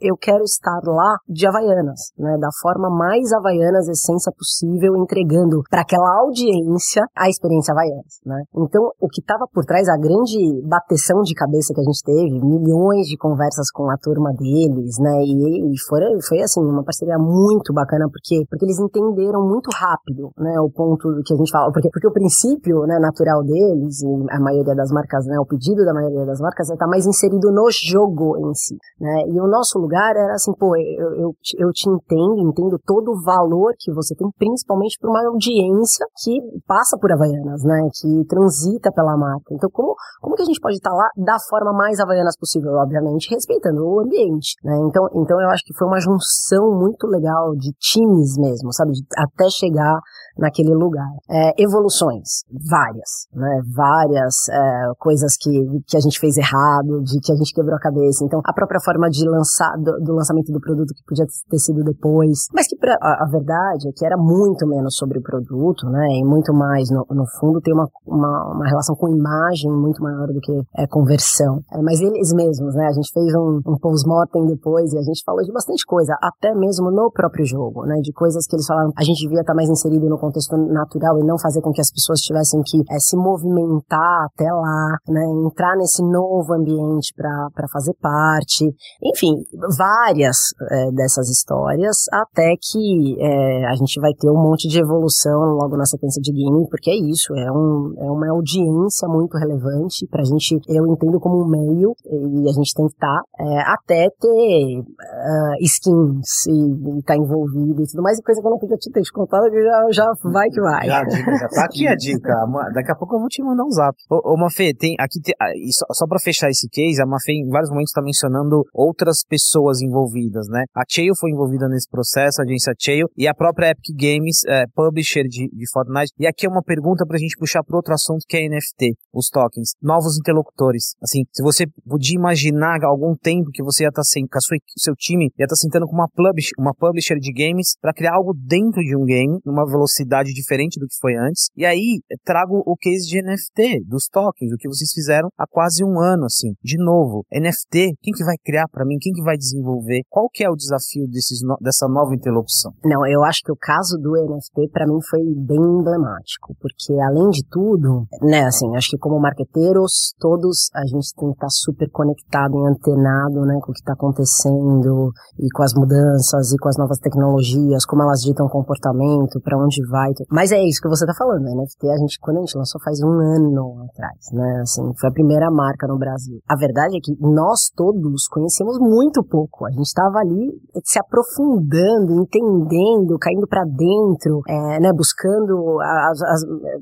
eu quero estar lá de havaianas, né? Da forma mais havaianas essência possível, entregando para aquela audiência a experiência havaianas, né? Então, o que estava por trás, a grande bateção de cabeça que a gente teve, milhões de conversas com a turma deles, né? E, e foi, foi assim, uma parceria muito bacana, porque, porque eles entenderam muito rápido, né? O ponto que a gente fala, porque, porque o princípio, né, natural deles, e a maioria das marcas, né, o pedido da maioria das marcas é estar tá mais inserido no jogo em si, né, e o nosso lugar era assim, pô, eu, eu, eu te entendo, entendo todo o valor que você tem, principalmente para uma audiência que passa por Havaianas, né, que transita pela marca. Então, como, como que a gente pode estar tá lá da forma mais Havaianas possível? Obviamente, respeitando o ambiente, né, então, então eu acho que foi uma junção muito legal de times mesmo, sabe, até chegar naquele lugar. É, evoluções, várias, né? Várias é, coisas que, que a gente fez errado, de que a gente quebrou a cabeça. Então, a própria forma de lançar, do, do lançamento do produto que podia ter sido depois. Mas que pra, a, a, verdade é que era muito menos sobre o produto, né? E muito mais, no, no fundo, tem uma, uma, uma, relação com imagem muito maior do que é, conversão. É, mas eles mesmos, né? A gente fez um, um post-mortem depois e a gente falou de bastante coisa, até mesmo no próprio jogo, né? De coisas que eles falaram, a gente devia estar mais inserido no contexto natural e não fazer com que as pessoas tivessem que é, se movimentar até lá, né, entrar nesse novo ambiente para fazer parte. Enfim, várias é, dessas histórias, até que é, a gente vai ter um monte de evolução logo na sequência de gaming, porque é isso, é, um, é uma audiência muito relevante pra gente, eu entendo como um meio, e a gente tem que estar, tá, até ter uh, skins e tá envolvido e tudo mais, e coisa que eu não podia te ter te contado, que já, já vai que vai. Já, já tá aqui a dica. Daqui a pouco eu vou te mandar um zap. Ô, ô Mafê, tem aqui, tem, ah, só, só pra fechar esse case, a Mafê em vários momentos tá mencionando outras pessoas envolvidas, né? A Chail foi envolvida nesse processo, a agência Chail, e a própria Epic Games, é, publisher de, de Fortnite. E aqui é uma pergunta pra gente puxar pro outro assunto que é NFT, os tokens. Novos interlocutores. Assim, se você podia imaginar algum tempo que você ia estar sem, com a sua, seu time, ia estar tá sentando com uma, publish, uma publisher de games para criar algo dentro de um game, numa velocidade diferente do que foi antes. E aí, trago o case de NFT, dos tokens, o que vocês fizeram há quase um ano, assim. De novo, NFT, quem que vai criar para mim? Quem que vai desenvolver? Qual que é o desafio desses dessa nova interlocução? Não, eu acho que o caso do NFT para mim foi bem emblemático, porque além de tudo, né, assim, acho que como marqueteiros, todos a gente tem que estar tá super conectado e antenado, né, com o que está acontecendo e com as mudanças e com as novas tecnologias, como elas ditam comportamento, para onde vai. Mas é isso que você está falando, né? NFT, a gente, quando a gente lançou faz um ano atrás, né? Assim, foi a primeira marca no Brasil. A verdade é que nós todos conhecemos muito pouco. A gente estava ali se aprofundando, entendendo, caindo para dentro, é, né? Buscando, as, as,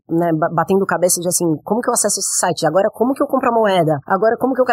né? batendo cabeça de assim, como que eu acesso a esse site? Agora, como que eu compro a moeda? Agora, como que eu...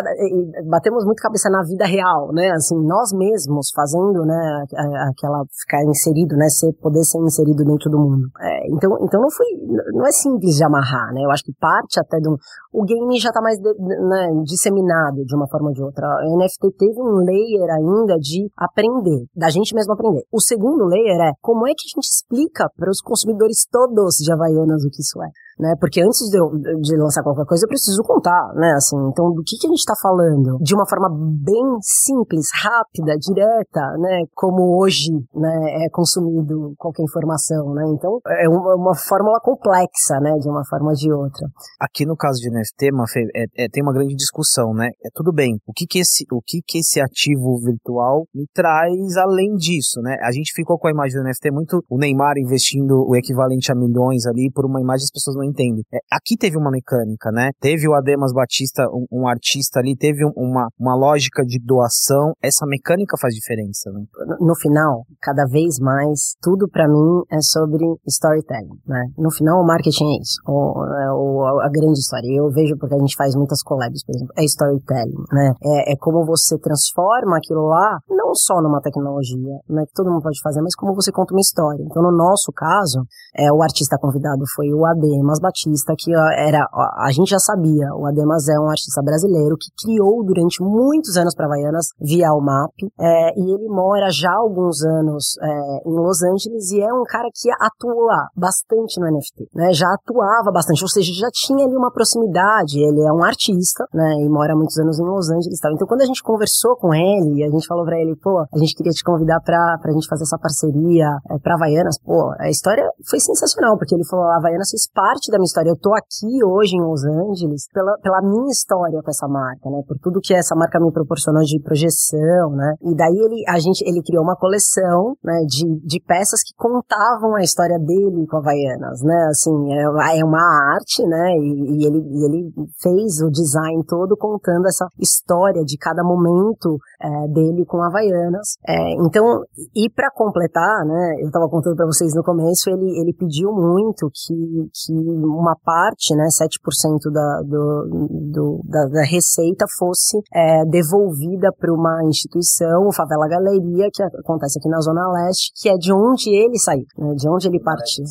Batemos muito cabeça na vida real, né? Assim, nós mesmos fazendo, né, aquela... ficar inserido, né, ser, poder ser inserido dentro do mundo. É, então, então não foi... não é simples de amarrar, né? Eu acho que parte até de um... O game já está mais de, né, disseminado de uma forma ou de outra. O NFT teve um layer ainda de aprender, da gente mesmo aprender. O segundo layer é como é que a gente explica para os consumidores todos de Havaianas o que isso é né? Porque antes de, eu, de lançar qualquer coisa, eu preciso contar, né? Assim, então, do que, que a gente está falando? De uma forma bem simples, rápida, direta, né? Como hoje, né? É consumido qualquer informação, né? Então, é uma, uma fórmula complexa, né? De uma forma ou de outra. Aqui no caso de NFT, Mafê, é, é, tem uma grande discussão, né? É tudo bem. O que que esse, o que que esse ativo virtual me traz além disso, né? A gente ficou com a imagem do NFT muito o Neymar investindo o equivalente a milhões ali por uma imagem as pessoas não entende. É, aqui teve uma mecânica, né? Teve o Ademas Batista, um, um artista ali, teve um, uma, uma lógica de doação. Essa mecânica faz diferença, né? No final, cada vez mais, tudo para mim é sobre storytelling, né? No final, o marketing é isso, o, é, o, a grande história. Eu vejo porque a gente faz muitas collabs, por exemplo, é storytelling, né? É, é como você transforma aquilo lá, não só numa tecnologia, né? Que todo mundo pode fazer, mas como você conta uma história. Então, no nosso caso, é, o artista convidado foi o Ademas Batista, que era, a gente já sabia, o Ademas é um artista brasileiro que criou durante muitos anos para Havaianas via o MAP, é, e ele mora já há alguns anos é, em Los Angeles e é um cara que atua bastante no NFT, né? Já atuava bastante, ou seja, já tinha ali uma proximidade, ele é um artista, né? E mora há muitos anos em Los Angeles e tal. Então quando a gente conversou com ele, a gente falou para ele, pô, a gente queria te convidar pra, pra gente fazer essa parceria é, pra Havaianas, pô, a história foi sensacional, porque ele falou, a Havaianas fez parte da minha história. Eu tô aqui hoje em Los Angeles pela, pela minha história com essa marca, né? Por tudo que essa marca me proporcionou de projeção, né? E daí ele, a gente, ele criou uma coleção, né? De, de peças que contavam a história dele com a Havaianas, né? Assim, é, é uma arte, né? E, e, ele, e ele fez o design todo contando essa história de cada momento é, dele com Havaianas. É, então, e para completar, né? Eu tava contando para vocês no começo, ele, ele pediu muito que, que uma parte, né, 7% da, do, do, da, da, receita fosse é, devolvida para uma instituição, o Favela Galeria, que acontece aqui na Zona Leste, que é de onde ele saiu, né, de onde ele partiu.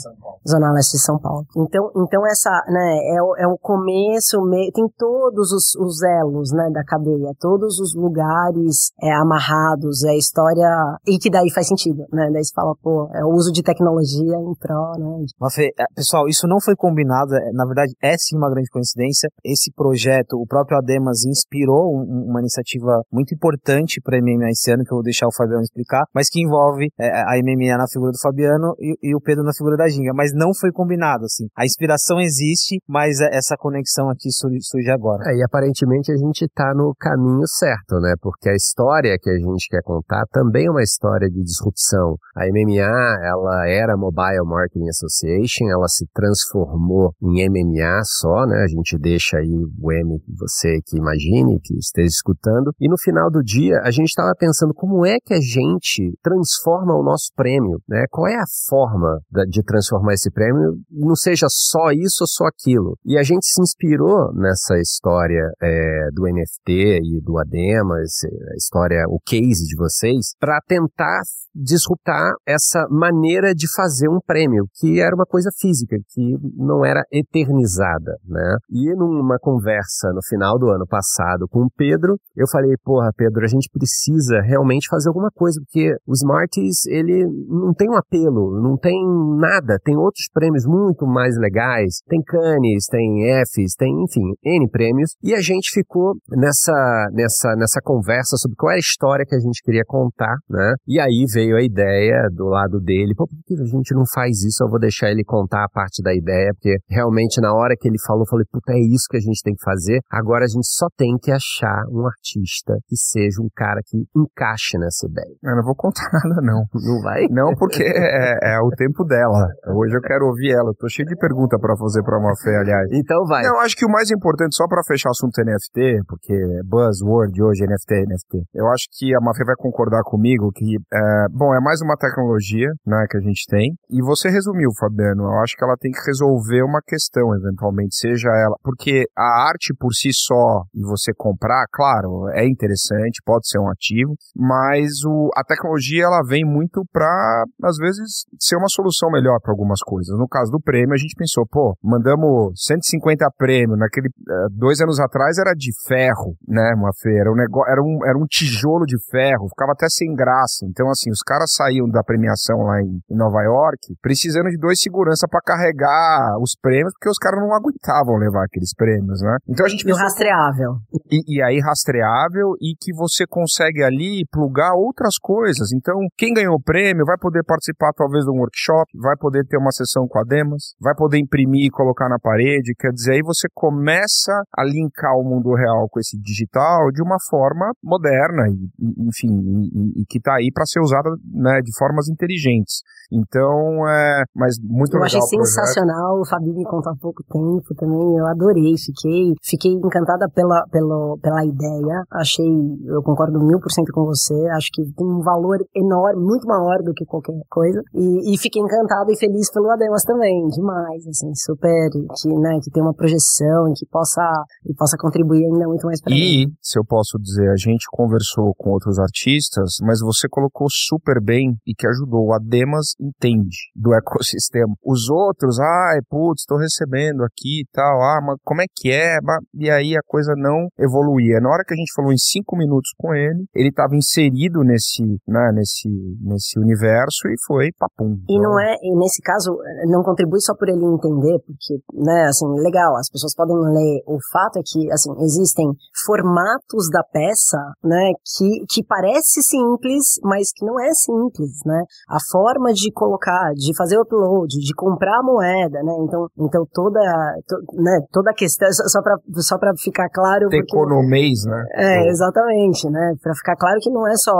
Zona Leste de São Paulo. Então, então essa, né, é, o, é o começo, me, tem todos os, os elos, né, da cadeia, todos os lugares é, amarrados, é a história, e que daí faz sentido, né, daí você fala, pô, é o uso de tecnologia em pró, né. Mas, Fê, é, pessoal, isso não foi combinado, é, na verdade é sim uma grande coincidência, esse projeto, o próprio Ademas inspirou um, uma iniciativa muito importante para a MMA esse ano, que eu vou deixar o Fabiano explicar, mas que envolve é, a MMA na figura do Fabiano e, e o Pedro na figura da Ginga, mas não foi combinado, assim. A inspiração existe, mas essa conexão aqui surge agora. É, e aparentemente a gente está no caminho certo, né? Porque a história que a gente quer contar também é uma história de disrupção. A MMA, ela era Mobile Marketing Association, ela se transformou em MMA só, né? A gente deixa aí o M você que imagine, que esteja escutando. E no final do dia, a gente estava pensando como é que a gente transforma o nosso prêmio, né? Qual é a forma de transformar esse prêmio não seja só isso ou só aquilo. E a gente se inspirou nessa história é, do NFT e do Adema, a história, o case de vocês, para tentar disruptar essa maneira de fazer um prêmio, que era uma coisa física, que não era eternizada, né? E numa conversa no final do ano passado com o Pedro, eu falei, porra, Pedro, a gente precisa realmente fazer alguma coisa, porque o Smarties, ele não tem um apelo, não tem nada, tem outros prêmios muito mais legais, tem Cannes, tem Fs, tem, enfim, N prêmios, e a gente ficou nessa, nessa, nessa conversa sobre qual era a história que a gente queria contar, né? E aí veio a ideia do lado dele, pô, por que a gente não faz isso? Eu vou deixar ele contar a parte da ideia, porque realmente na hora que ele falou, eu falei, puta, é isso que a gente tem que fazer. Agora a gente só tem que achar um artista que seja um cara que encaixe nessa ideia. Eu não vou contar nada, não. Não vai? Não, porque é, é o tempo dela. Hoje eu quero ouvir ela. tô cheio de pergunta para fazer pra Mafé, aliás. Então vai. Não, eu acho que o mais importante, só para fechar o assunto NFT, porque buzzword hoje, NFT, NFT, eu acho que a Mafé vai concordar comigo que, é, bom, é mais uma tecnologia, né, que a gente tem. E você resumiu, Fabiano. Eu acho que ela tem que resolver resolver uma questão, eventualmente, seja ela. Porque a arte por si só, e você comprar, claro, é interessante, pode ser um ativo, mas o, a tecnologia ela vem muito para, às vezes, ser uma solução melhor para algumas coisas. No caso do prêmio, a gente pensou, pô, mandamos 150 prêmios, naquele. Eh, dois anos atrás era de ferro, né, uma feira. Um negócio, era, um, era um tijolo de ferro, ficava até sem graça. Então, assim, os caras saíam da premiação lá em, em Nova York precisando de dois segurança para carregar os prêmios, porque os caras não aguentavam levar aqueles prêmios, né? Então a gente. E o rastreável. E, e aí, rastreável e que você consegue ali plugar outras coisas. Então, quem ganhou o prêmio vai poder participar talvez de um workshop, vai poder ter uma sessão com a Demas, vai poder imprimir e colocar na parede. Quer dizer, aí você começa a linkar o mundo real com esse digital de uma forma moderna e, e enfim, e, e que está aí para ser usada né, de formas inteligentes. Então, é, mas muito eu legal. Eu achei sensacional, o Fabinho me contou há pouco tempo também, eu adorei, fiquei, fiquei encantada pela, pela, pela ideia, achei, eu concordo mil por cento com você, acho que tem um valor enorme, muito maior do que qualquer coisa, e, e fiquei encantada e feliz pelo Ademas também, demais, assim, super, que, né, que tem uma projeção e que possa, e possa contribuir ainda muito mais para E, mim. se eu posso dizer, a gente conversou com outros artistas, mas você colocou super bem e que ajudou. O Ademas entende do ecossistema. Os outros, ai, putz, estou recebendo aqui e tal, ah, mas como é que é? E aí a coisa não evoluía. Na hora que a gente falou em cinco minutos com ele, ele estava inserido nesse, né, nesse, nesse universo e foi papum. E não é, e nesse caso, não contribui só por ele entender, porque, né, assim, legal, as pessoas podem ler. O fato é que, assim, existem formatos da peça, né, que, que parece simples, mas que não é simples, né? A forma de colocar, de fazer o upload, de comprar a moeda, né? Então, então toda, to, né, toda a questão, só para só pra ficar claro... Porque, economês, né? É, exatamente, né? Para ficar claro que não é só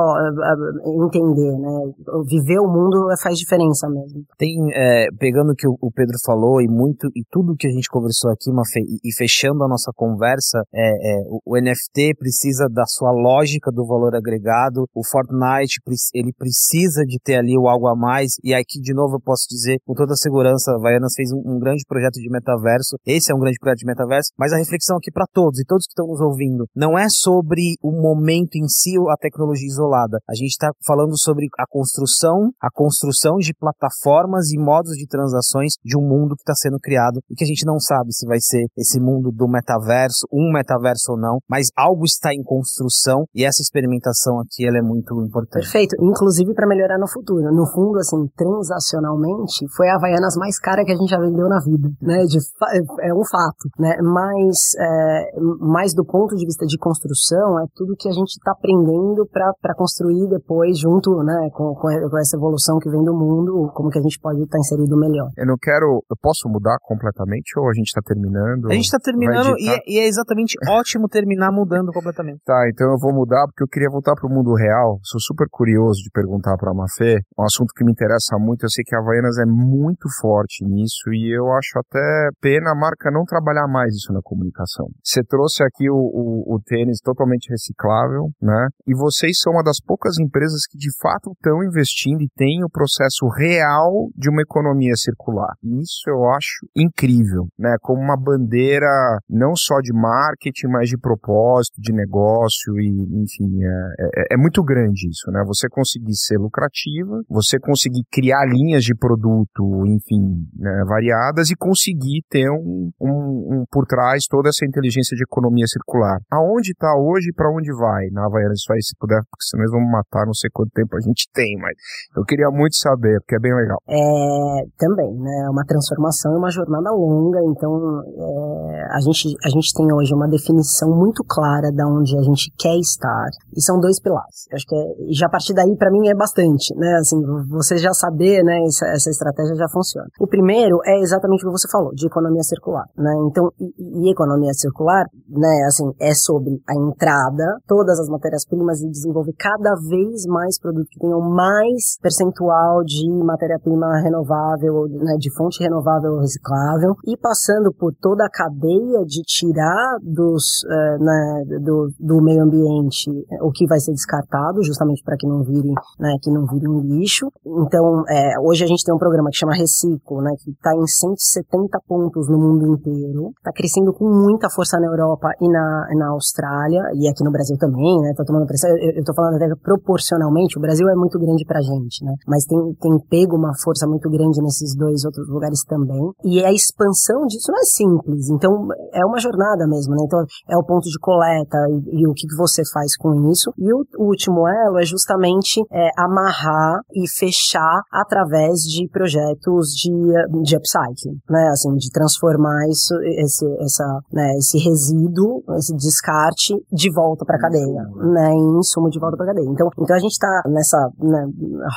entender, né? Viver o mundo faz diferença mesmo. Tem, é, pegando o que o Pedro falou e muito, e tudo que a gente conversou aqui, uma fe, e fechando a nossa conversa, é, é, o, o NFT precisa da sua lógica do valor agregado, o Fortnite, ele precisa de ter ali o algo a mais, e aqui de novo eu posso dizer com toda a segurança, a Vaianas fez um, um grande projeto de metaverso, esse é um grande projeto de metaverso, mas a reflexão aqui para todos e todos que estão nos ouvindo, não é sobre o momento em si ou a tecnologia isolada, a gente está falando sobre a construção, a construção de plataformas e modos de transações de um mundo que está sendo criado e que a gente não sabe se vai ser esse mundo do metaverso, um metaverso ou não, mas algo está em construção e essa experimentação aqui ela é muito importante. Perfeito, inclusive para melhorar no futuro. No fundo, assim, transacionalmente, foi a Havaianas mais cara que a gente já vendeu na vida, né? De, é um fato, né? Mas, é, mais do ponto de vista de construção, é tudo que a gente está aprendendo para construir depois, junto, né, com, com, essa evolução que vem do mundo, como que a gente pode estar tá inserido melhor. Eu não quero, eu posso mudar completamente ou a gente está terminando? A gente está terminando e é, e é, exatamente ótimo terminar mudando completamente. Tá, então eu vou mudar porque eu queria voltar para o mundo real. Sou super curioso de perguntar para a Mafê, um assunto que me interessa muito. Eu sei que a Havaianas é muito forte nisso e eu acho até pena a marca não trabalhar mais isso na comunicação. Você trouxe aqui o, o, o tênis totalmente reciclável, né? E vocês são uma das poucas empresas que de fato estão investindo e têm o processo real de uma economia circular. Isso eu acho incrível, né? Como uma bandeira não só de marketing, mas de propósito, de negócio e, enfim, é, é, é muito grande isso, né? Você conseguir ser lucrativa, você conseguir criar linhas de produto, enfim, né, e conseguir ter um, um, um, por trás toda essa inteligência de economia circular. Aonde está hoje e para onde vai na Havaiana? Isso aí, se puder, porque senão eles vão matar, não sei quanto tempo a gente tem, mas eu queria muito saber, porque é bem legal. É, também, né, uma transformação é uma jornada longa, então é, a, gente, a gente tem hoje uma definição muito clara de onde a gente quer estar, e são dois pilares. Eu acho que é, já a partir daí, para mim, é bastante, né, assim, você já saber, né, essa, essa estratégia já funciona. O primeiro é exatamente o que você falou, de economia circular, né, então, e, e economia circular, né, assim, é sobre a entrada, todas as matérias-primas e desenvolver cada vez mais produtos que tenham mais percentual de matéria-prima renovável, né, de fonte renovável ou reciclável, e passando por toda a cadeia de tirar dos, uh, né, do, do meio ambiente o que vai ser descartado, justamente para que não vire, né, que não vire um lixo. Então, é, hoje a gente tem um programa que chama Reciclo, né, que está em 170 pontos no mundo inteiro, está crescendo com muita força na Europa e na, na Austrália, e aqui no Brasil também, né? Tá tomando pressão. Eu, tô falando até proporcionalmente, o Brasil é muito grande pra gente, né? Mas tem, tem pego uma força muito grande nesses dois outros lugares também. E a expansão disso não é simples, então é uma jornada mesmo, né? Então é o ponto de coleta e, e o que, você faz com isso. E o, o último elo é justamente é, amarrar e fechar através de projetos de, de upcycling, né? Assim, de transformar isso, esse, essa, né, esse resíduo, esse descarte de volta para a cadeia, né? Em insumo de volta para a cadeia. Então, então a gente está nessa né,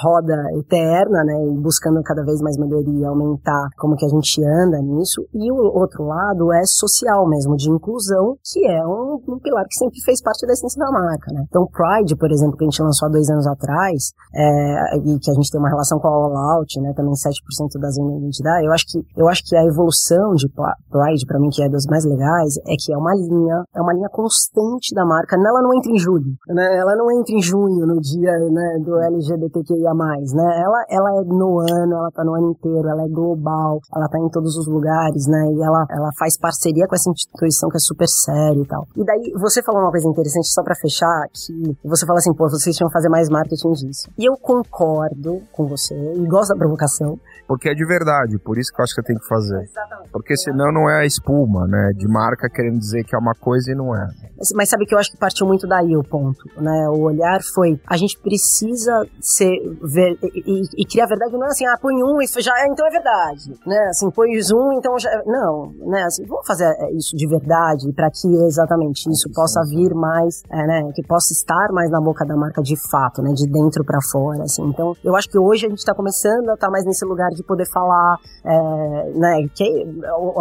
roda eterna, né? Buscando cada vez mais melhoria, aumentar como que a gente anda nisso. E o outro lado é social mesmo, de inclusão, que é um, um pilar que sempre fez parte da essência da marca, né? Então, Pride, por exemplo, que a gente lançou há dois anos atrás, é, e que a gente tem uma relação com a All Out, né? Também 7% das identidade. Eu acho que eu acho que a evolução de Pride para mim que é das mais legais é que é uma linha, é uma linha constante da marca. Ela não entra em julho, né? Ela não entra em junho no dia, né, do LGBTQIA+, né? Ela ela é no ano, ela tá no ano inteiro, ela é global, ela tá em todos os lugares, né? E ela ela faz parceria com essa instituição que é super séria e tal. E daí você falou uma coisa interessante só para fechar que você fala assim, pô, vocês tinham que fazer mais marketing disso. E eu concordo com você e gosto da provocação. Porque é de verdade, por isso que acho que tem que fazer. Porque senão não é a espuma, né? De marca querendo dizer que é uma coisa e não é. Mas, mas sabe que eu acho que partiu muito daí o ponto, né? O olhar foi, a gente precisa ser ver, e, e, e, criar verdade não é assim, ah, põe um e já, então é verdade, né? Assim, põe um, então já, não, né? Assim, vamos fazer é, isso de verdade para que exatamente isso possa vir mais, é, né? Que possa estar mais na boca da marca de fato, né? De dentro para fora, assim. Então, eu acho que hoje a gente está começando a estar tá mais nesse lugar de poder falar, é, né? Que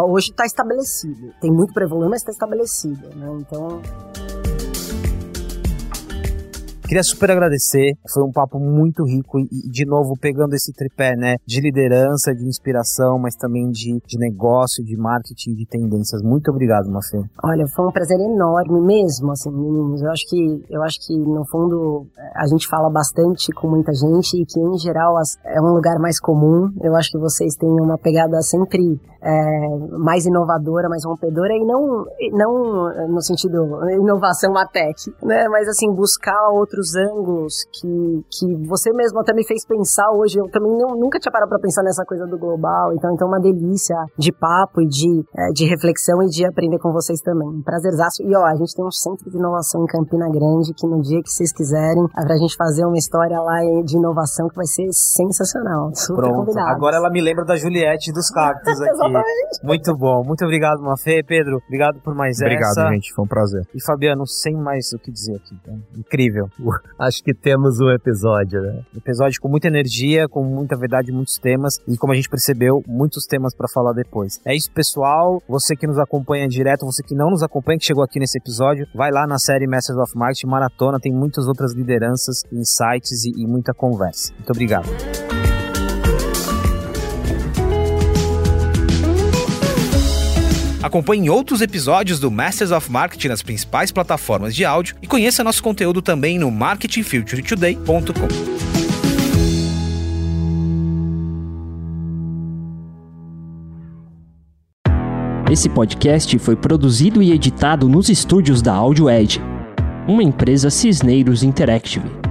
hoje está estabelecido. Tem muito evoluir, mas está estabelecido, né? Então Queria super agradecer, foi um papo muito rico e, de novo, pegando esse tripé, né, de liderança, de inspiração, mas também de, de negócio, de marketing, de tendências. Muito obrigado, Mafê. Olha, foi um prazer enorme mesmo, assim, meninos. Eu acho que, eu acho que no fundo a gente fala bastante com muita gente e que em geral é um lugar mais comum. Eu acho que vocês têm uma pegada sempre é, mais inovadora, mais rompedora e não, não no sentido inovação a tech, né, mas assim buscar outro outros ângulos que, que você mesmo até me fez pensar hoje. Eu também não, nunca tinha parado para pensar nessa coisa do global. Então, então uma delícia de papo e de, é, de reflexão e de aprender com vocês também. Um prazerzaço. E ó, a gente tem um centro de inovação em Campina Grande que no dia que vocês quiserem, é pra gente fazer uma história lá de inovação que vai ser sensacional. Super Pronto. Combinado. Agora ela me lembra da Juliette dos cactos aqui. muito bom. Muito obrigado, Mafê. Pedro, obrigado por mais obrigado, essa. Obrigado, gente. Foi um prazer. E Fabiano, sem mais o que dizer aqui. Tá? Incrível. acho que temos um episódio, né? episódio com muita energia, com muita verdade, muitos temas e como a gente percebeu, muitos temas para falar depois. É isso, pessoal. Você que nos acompanha direto, você que não nos acompanha, que chegou aqui nesse episódio, vai lá na série Masters of Marketing Maratona, tem muitas outras lideranças, insights e, e muita conversa. Muito obrigado. Acompanhe outros episódios do Masters of Marketing nas principais plataformas de áudio e conheça nosso conteúdo também no marketingfuturetoday.com. Esse podcast foi produzido e editado nos estúdios da Audio Edge, uma empresa Cisneiros Interactive.